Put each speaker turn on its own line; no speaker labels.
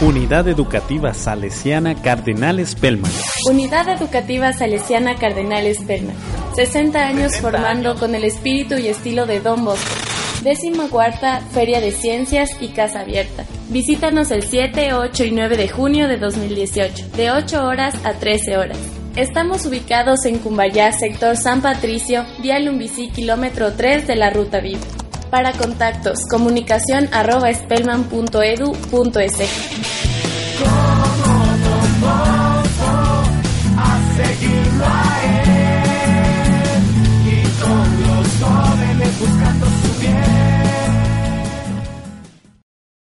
Unidad Educativa Salesiana Cardenal Spellman.
Unidad Educativa Salesiana Cardenal Spellman. 60 años formando con el espíritu y estilo de Don Bosco. Décima cuarta Feria de Ciencias y Casa Abierta. Visítanos el 7, 8 y 9 de junio de 2018, de 8 horas a 13 horas. Estamos ubicados en Cumbayá, sector San Patricio, vía Lumbicí, kilómetro 3 de la Ruta VIP. Para contactos, comunicación arroba spellman.edu.es.